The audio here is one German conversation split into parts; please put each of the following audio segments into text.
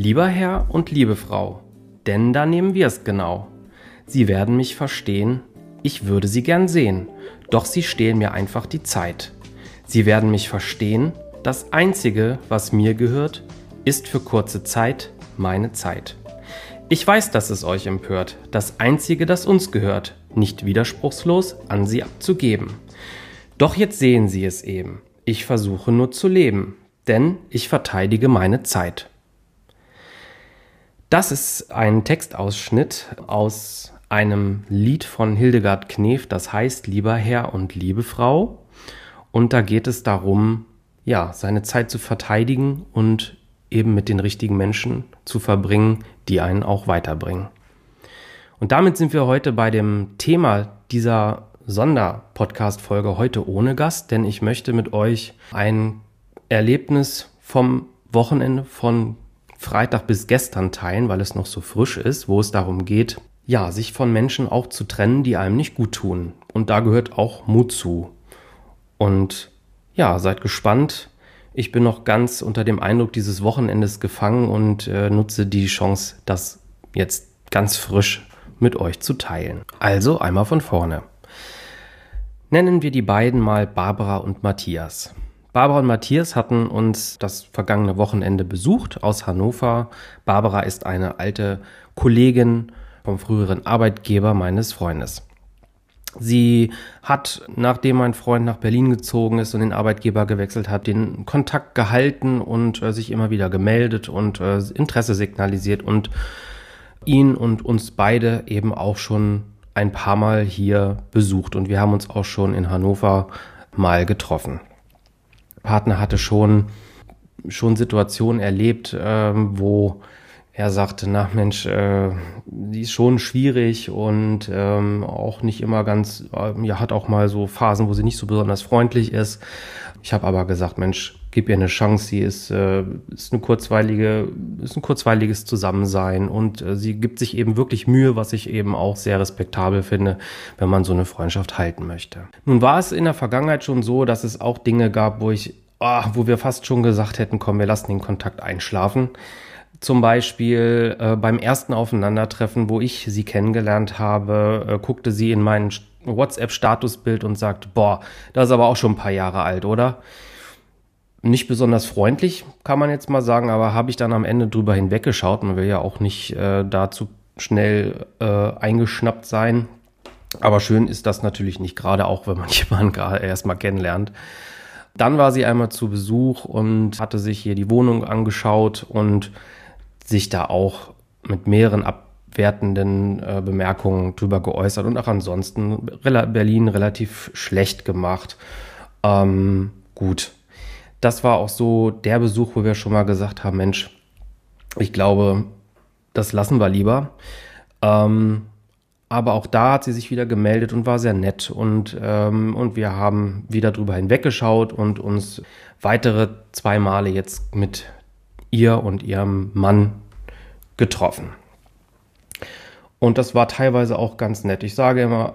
Lieber Herr und liebe Frau, denn da nehmen wir es genau. Sie werden mich verstehen, ich würde Sie gern sehen, doch Sie stehlen mir einfach die Zeit. Sie werden mich verstehen, das Einzige, was mir gehört, ist für kurze Zeit meine Zeit. Ich weiß, dass es euch empört, das Einzige, das uns gehört, nicht widerspruchslos an Sie abzugeben. Doch jetzt sehen Sie es eben, ich versuche nur zu leben, denn ich verteidige meine Zeit. Das ist ein Textausschnitt aus einem Lied von Hildegard Knef, das heißt Lieber Herr und liebe Frau. Und da geht es darum, ja, seine Zeit zu verteidigen und eben mit den richtigen Menschen zu verbringen, die einen auch weiterbringen. Und damit sind wir heute bei dem Thema dieser Sonderpodcast-Folge heute ohne Gast, denn ich möchte mit euch ein Erlebnis vom Wochenende von Freitag bis gestern teilen, weil es noch so frisch ist, wo es darum geht, ja, sich von Menschen auch zu trennen, die einem nicht gut tun. Und da gehört auch Mut zu. Und ja, seid gespannt. Ich bin noch ganz unter dem Eindruck dieses Wochenendes gefangen und äh, nutze die Chance, das jetzt ganz frisch mit euch zu teilen. Also einmal von vorne. Nennen wir die beiden mal Barbara und Matthias. Barbara und Matthias hatten uns das vergangene Wochenende besucht aus Hannover. Barbara ist eine alte Kollegin vom früheren Arbeitgeber meines Freundes. Sie hat, nachdem mein Freund nach Berlin gezogen ist und den Arbeitgeber gewechselt hat, den Kontakt gehalten und äh, sich immer wieder gemeldet und äh, Interesse signalisiert und ihn und uns beide eben auch schon ein paar Mal hier besucht. Und wir haben uns auch schon in Hannover mal getroffen. Partner hatte schon, schon Situationen erlebt, äh, wo er sagte, na Mensch, äh, die ist schon schwierig und ähm, auch nicht immer ganz, äh, ja, hat auch mal so Phasen, wo sie nicht so besonders freundlich ist. Ich habe aber gesagt, Mensch, gib ihr eine Chance, sie ist, äh, ist eine kurzweilige, ist ein kurzweiliges Zusammensein und äh, sie gibt sich eben wirklich Mühe, was ich eben auch sehr respektabel finde, wenn man so eine Freundschaft halten möchte. Nun war es in der Vergangenheit schon so, dass es auch Dinge gab, wo ich, oh, wo wir fast schon gesagt hätten, komm, wir lassen den Kontakt einschlafen zum Beispiel äh, beim ersten Aufeinandertreffen, wo ich sie kennengelernt habe, äh, guckte sie in mein WhatsApp-Statusbild und sagte, boah, das ist aber auch schon ein paar Jahre alt, oder? Nicht besonders freundlich, kann man jetzt mal sagen, aber habe ich dann am Ende drüber hinweggeschaut. Man will ja auch nicht äh, dazu schnell äh, eingeschnappt sein. Aber schön ist das natürlich nicht, gerade auch wenn man jemanden gerade erst mal kennenlernt. Dann war sie einmal zu Besuch und hatte sich hier die Wohnung angeschaut und sich da auch mit mehreren abwertenden äh, Bemerkungen drüber geäußert und auch ansonsten Berlin relativ schlecht gemacht. Ähm, gut, das war auch so der Besuch, wo wir schon mal gesagt haben, Mensch, ich glaube, das lassen wir lieber. Ähm, aber auch da hat sie sich wieder gemeldet und war sehr nett und, ähm, und wir haben wieder drüber hinweggeschaut und uns weitere zwei Male jetzt mit ihr und ihrem Mann getroffen. Und das war teilweise auch ganz nett. Ich sage immer,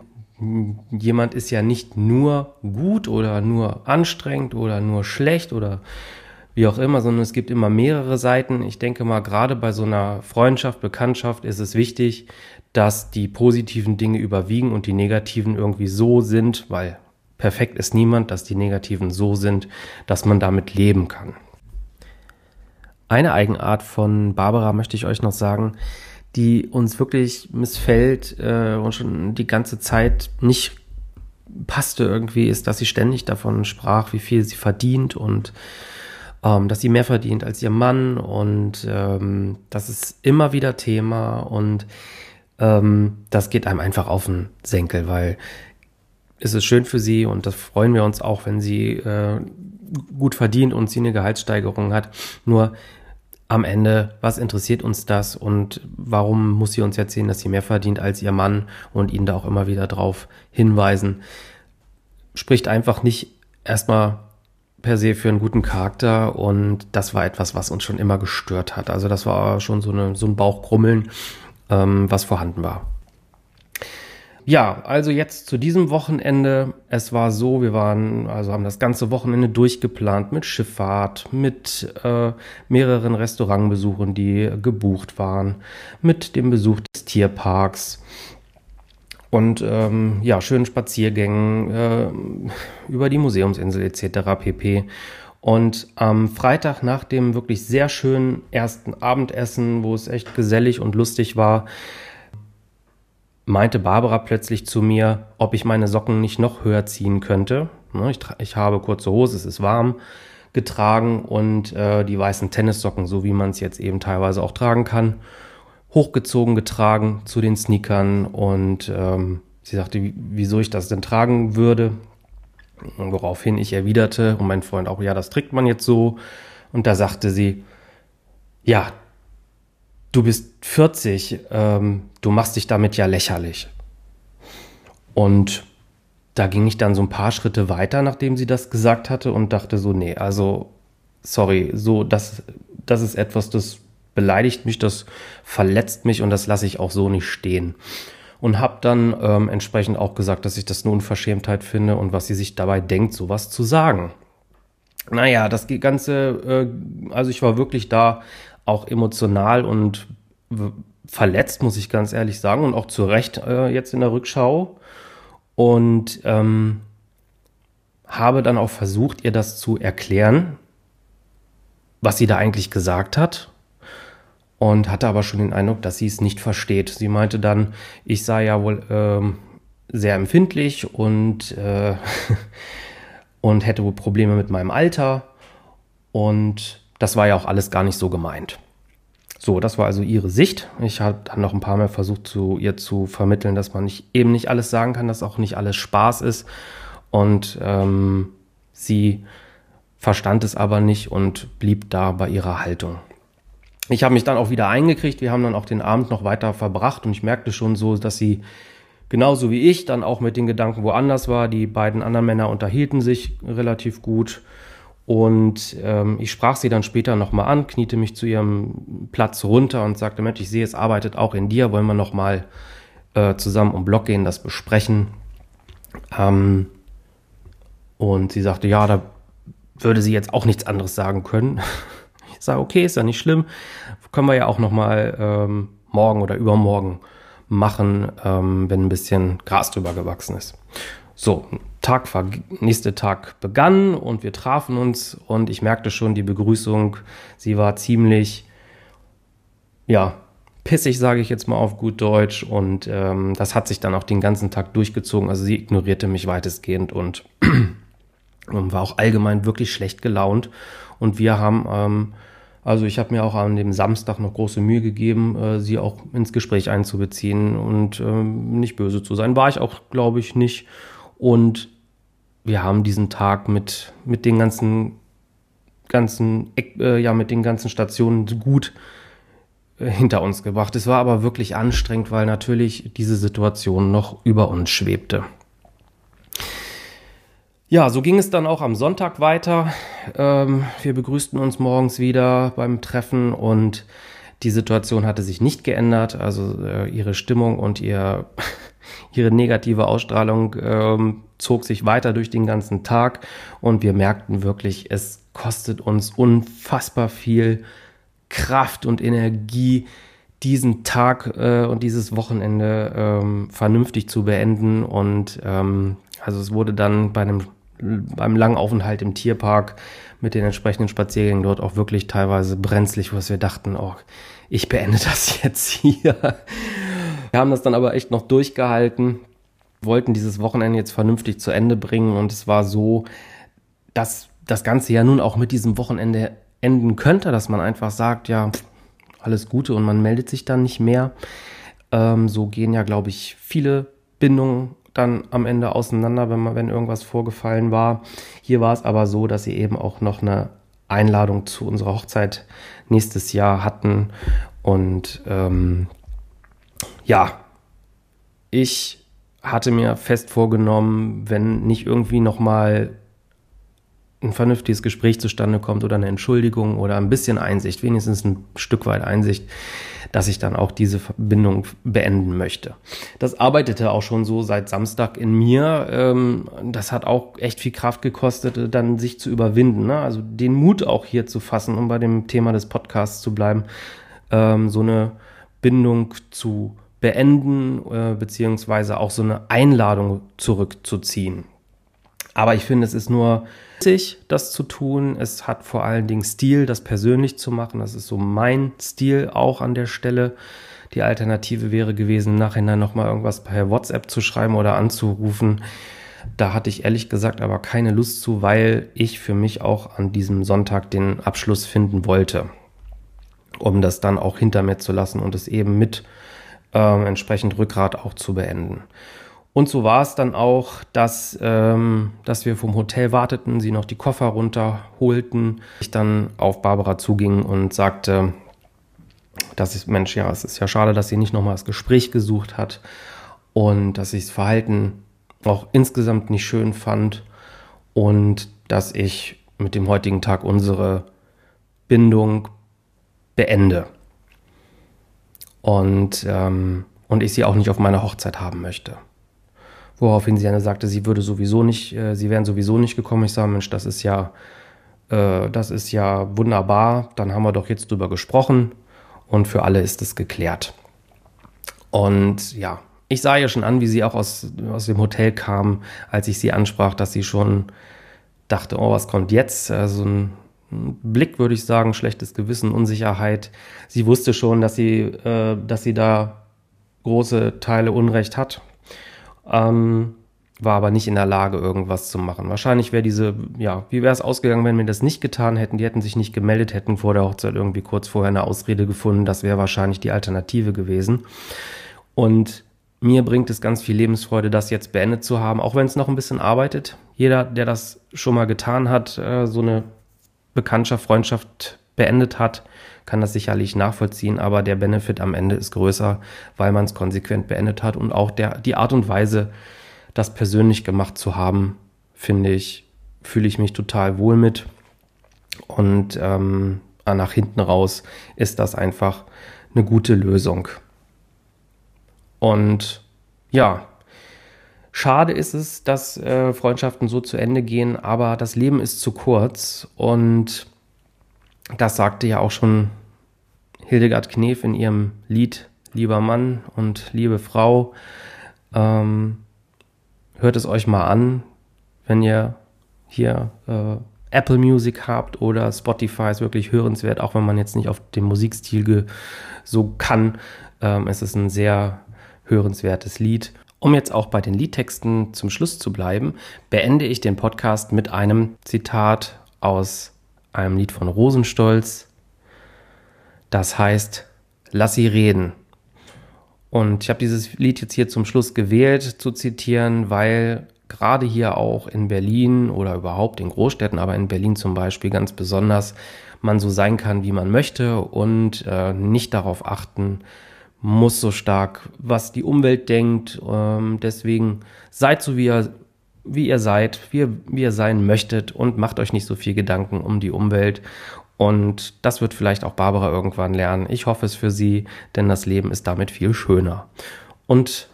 jemand ist ja nicht nur gut oder nur anstrengend oder nur schlecht oder wie auch immer, sondern es gibt immer mehrere Seiten. Ich denke mal, gerade bei so einer Freundschaft, Bekanntschaft ist es wichtig, dass die positiven Dinge überwiegen und die negativen irgendwie so sind, weil perfekt ist niemand, dass die negativen so sind, dass man damit leben kann. Eine Eigenart von Barbara möchte ich euch noch sagen, die uns wirklich missfällt äh, und schon die ganze Zeit nicht passte irgendwie, ist, dass sie ständig davon sprach, wie viel sie verdient und ähm, dass sie mehr verdient als ihr Mann und ähm, das ist immer wieder Thema und ähm, das geht einem einfach auf den Senkel, weil es ist schön für sie und das freuen wir uns auch, wenn sie äh, gut verdient und sie eine Gehaltssteigerung hat. Nur am Ende, was interessiert uns das und warum muss sie uns erzählen, dass sie mehr verdient als ihr Mann und ihn da auch immer wieder drauf hinweisen? Spricht einfach nicht erstmal per se für einen guten Charakter und das war etwas, was uns schon immer gestört hat. Also das war schon so, eine, so ein Bauchkrummeln, ähm, was vorhanden war. Ja, also jetzt zu diesem Wochenende. Es war so, wir waren, also haben das ganze Wochenende durchgeplant mit Schifffahrt, mit äh, mehreren Restaurantbesuchen, die gebucht waren, mit dem Besuch des Tierparks und ähm, ja, schönen Spaziergängen äh, über die Museumsinsel etc. pp. Und am Freitag nach dem wirklich sehr schönen ersten Abendessen, wo es echt gesellig und lustig war, meinte Barbara plötzlich zu mir, ob ich meine Socken nicht noch höher ziehen könnte. Ne, ich, ich habe kurze Hose, es ist warm getragen und äh, die weißen Tennissocken, so wie man es jetzt eben teilweise auch tragen kann, hochgezogen getragen zu den Sneakern und ähm, sie sagte, wieso ich das denn tragen würde. Woraufhin ich erwiderte und mein Freund auch, ja, das trägt man jetzt so. Und da sagte sie, ja, du bist 40, ähm, du machst dich damit ja lächerlich. Und da ging ich dann so ein paar Schritte weiter, nachdem sie das gesagt hatte und dachte so, nee, also, sorry, so, das, das ist etwas, das beleidigt mich, das verletzt mich und das lasse ich auch so nicht stehen. Und habe dann ähm, entsprechend auch gesagt, dass ich das eine Unverschämtheit finde und was sie sich dabei denkt, sowas zu sagen. Naja, das Ganze, äh, also ich war wirklich da auch emotional und verletzt, muss ich ganz ehrlich sagen, und auch zu Recht äh, jetzt in der Rückschau. Und ähm, habe dann auch versucht, ihr das zu erklären, was sie da eigentlich gesagt hat. Und hatte aber schon den Eindruck, dass sie es nicht versteht. Sie meinte dann, ich sei ja wohl ähm, sehr empfindlich und, äh, und hätte wohl Probleme mit meinem Alter. Und das war ja auch alles gar nicht so gemeint. So, das war also ihre Sicht. Ich habe dann noch ein paar Mal versucht, zu ihr zu vermitteln, dass man nicht, eben nicht alles sagen kann, dass auch nicht alles Spaß ist. Und ähm, sie verstand es aber nicht und blieb da bei ihrer Haltung. Ich habe mich dann auch wieder eingekriegt. Wir haben dann auch den Abend noch weiter verbracht und ich merkte schon so, dass sie genauso wie ich dann auch mit den Gedanken woanders war. Die beiden anderen Männer unterhielten sich relativ gut. Und ähm, ich sprach sie dann später nochmal an, kniete mich zu ihrem Platz runter und sagte, Mensch, ich sehe, es arbeitet auch in dir, wollen wir nochmal äh, zusammen um Block gehen, das besprechen. Ähm, und sie sagte, ja, da würde sie jetzt auch nichts anderes sagen können. Ich sage, okay, ist ja nicht schlimm, können wir ja auch nochmal ähm, morgen oder übermorgen machen, ähm, wenn ein bisschen Gras drüber gewachsen ist. So, Tag nächste Tag begann und wir trafen uns und ich merkte schon die Begrüßung, sie war ziemlich, ja, pissig, sage ich jetzt mal auf gut Deutsch. Und ähm, das hat sich dann auch den ganzen Tag durchgezogen. Also sie ignorierte mich weitestgehend und, und war auch allgemein wirklich schlecht gelaunt. Und wir haben, ähm, also ich habe mir auch an dem Samstag noch große Mühe gegeben, äh, sie auch ins Gespräch einzubeziehen und ähm, nicht böse zu sein. War ich auch, glaube ich, nicht. Und wir haben diesen Tag mit, mit den ganzen, ganzen, äh, ja, mit den ganzen Stationen gut äh, hinter uns gebracht. Es war aber wirklich anstrengend, weil natürlich diese Situation noch über uns schwebte. Ja, so ging es dann auch am Sonntag weiter. Ähm, wir begrüßten uns morgens wieder beim Treffen und die Situation hatte sich nicht geändert. Also äh, ihre Stimmung und ihr ihre negative Ausstrahlung ähm, zog sich weiter durch den ganzen Tag und wir merkten wirklich, es kostet uns unfassbar viel Kraft und Energie, diesen Tag äh, und dieses Wochenende ähm, vernünftig zu beenden. Und ähm, also es wurde dann bei einem beim langen Aufenthalt im Tierpark mit den entsprechenden Spaziergängen dort auch wirklich teilweise brenzlig, was wir dachten, oh, ich beende das jetzt hier. Wir haben das dann aber echt noch durchgehalten, wollten dieses Wochenende jetzt vernünftig zu Ende bringen und es war so, dass das Ganze ja nun auch mit diesem Wochenende enden könnte, dass man einfach sagt, ja, alles Gute und man meldet sich dann nicht mehr. Ähm, so gehen ja, glaube ich, viele Bindungen dann am Ende auseinander, wenn man, wenn irgendwas vorgefallen war. Hier war es aber so, dass sie eben auch noch eine Einladung zu unserer Hochzeit nächstes Jahr hatten und ähm, ja, ich hatte mir fest vorgenommen, wenn nicht irgendwie nochmal ein vernünftiges Gespräch zustande kommt oder eine Entschuldigung oder ein bisschen Einsicht, wenigstens ein Stück weit Einsicht, dass ich dann auch diese Verbindung beenden möchte. Das arbeitete auch schon so seit Samstag in mir. Ähm, das hat auch echt viel Kraft gekostet, dann sich zu überwinden. Ne? Also den Mut auch hier zu fassen, um bei dem Thema des Podcasts zu bleiben, ähm, so eine Bindung zu beenden, äh, beziehungsweise auch so eine Einladung zurückzuziehen. Aber ich finde, es ist nur wichtig, das zu tun. Es hat vor allen Dingen Stil, das persönlich zu machen. Das ist so mein Stil auch an der Stelle. Die Alternative wäre gewesen, nachher nochmal irgendwas per WhatsApp zu schreiben oder anzurufen. Da hatte ich ehrlich gesagt aber keine Lust zu, weil ich für mich auch an diesem Sonntag den Abschluss finden wollte, um das dann auch hinter mir zu lassen und es eben mit ähm, entsprechend Rückgrat auch zu beenden. Und so war es dann auch, dass, ähm, dass wir vom Hotel warteten, sie noch die Koffer runterholten. Ich dann auf Barbara zuging und sagte, dass ich, Mensch, ja, es ist ja schade, dass sie nicht nochmal das Gespräch gesucht hat und dass ich das Verhalten auch insgesamt nicht schön fand und dass ich mit dem heutigen Tag unsere Bindung beende. Und, ähm, und ich sie auch nicht auf meiner Hochzeit haben möchte. Woraufhin sie dann sagte, sie würde sowieso nicht, äh, sie wären sowieso nicht gekommen. Ich sage, Mensch, das ist ja, äh, das ist ja wunderbar. Dann haben wir doch jetzt drüber gesprochen und für alle ist es geklärt. Und ja, ich sah ja schon an, wie sie auch aus, aus dem Hotel kam, als ich sie ansprach, dass sie schon dachte, oh, was kommt jetzt? Also ein Blick, würde ich sagen, schlechtes Gewissen, Unsicherheit. Sie wusste schon, dass sie, äh, dass sie da große Teile Unrecht hat ähm, war aber nicht in der Lage, irgendwas zu machen. Wahrscheinlich wäre diese, ja, wie wäre es ausgegangen, wenn wir das nicht getan hätten? Die hätten sich nicht gemeldet, hätten vor der Hochzeit irgendwie kurz vorher eine Ausrede gefunden. Das wäre wahrscheinlich die Alternative gewesen. Und mir bringt es ganz viel Lebensfreude, das jetzt beendet zu haben, auch wenn es noch ein bisschen arbeitet. Jeder, der das schon mal getan hat, äh, so eine Bekanntschaft, Freundschaft beendet hat, kann das sicherlich nachvollziehen, aber der Benefit am Ende ist größer, weil man es konsequent beendet hat und auch der, die Art und Weise, das persönlich gemacht zu haben, finde ich, fühle ich mich total wohl mit. Und ähm, nach hinten raus ist das einfach eine gute Lösung. Und ja, schade ist es, dass äh, Freundschaften so zu Ende gehen, aber das Leben ist zu kurz und das sagte ja auch schon Hildegard Knef in ihrem Lied Lieber Mann und liebe Frau. Ähm, hört es euch mal an, wenn ihr hier äh, Apple Music habt oder Spotify ist wirklich hörenswert, auch wenn man jetzt nicht auf dem Musikstil so kann. Ähm, es ist ein sehr hörenswertes Lied. Um jetzt auch bei den Liedtexten zum Schluss zu bleiben, beende ich den Podcast mit einem Zitat aus einem Lied von Rosenstolz. Das heißt, lass sie reden. Und ich habe dieses Lied jetzt hier zum Schluss gewählt zu zitieren, weil gerade hier auch in Berlin oder überhaupt in Großstädten, aber in Berlin zum Beispiel ganz besonders, man so sein kann, wie man möchte und äh, nicht darauf achten muss so stark, was die Umwelt denkt. Ähm, deswegen seid so, wie ihr wie ihr seid, wie, wie ihr sein möchtet und macht euch nicht so viel Gedanken um die Umwelt. Und das wird vielleicht auch Barbara irgendwann lernen. Ich hoffe es für sie, denn das Leben ist damit viel schöner. Und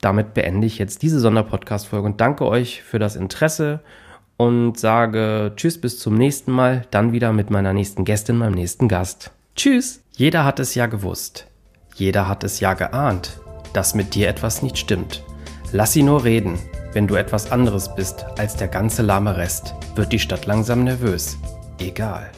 damit beende ich jetzt diese Sonderpodcast-Folge und danke euch für das Interesse und sage Tschüss bis zum nächsten Mal, dann wieder mit meiner nächsten Gästin, meinem nächsten Gast. Tschüss! Jeder hat es ja gewusst. Jeder hat es ja geahnt, dass mit dir etwas nicht stimmt. Lass sie nur reden. Wenn du etwas anderes bist als der ganze lahme Rest, wird die Stadt langsam nervös. Egal.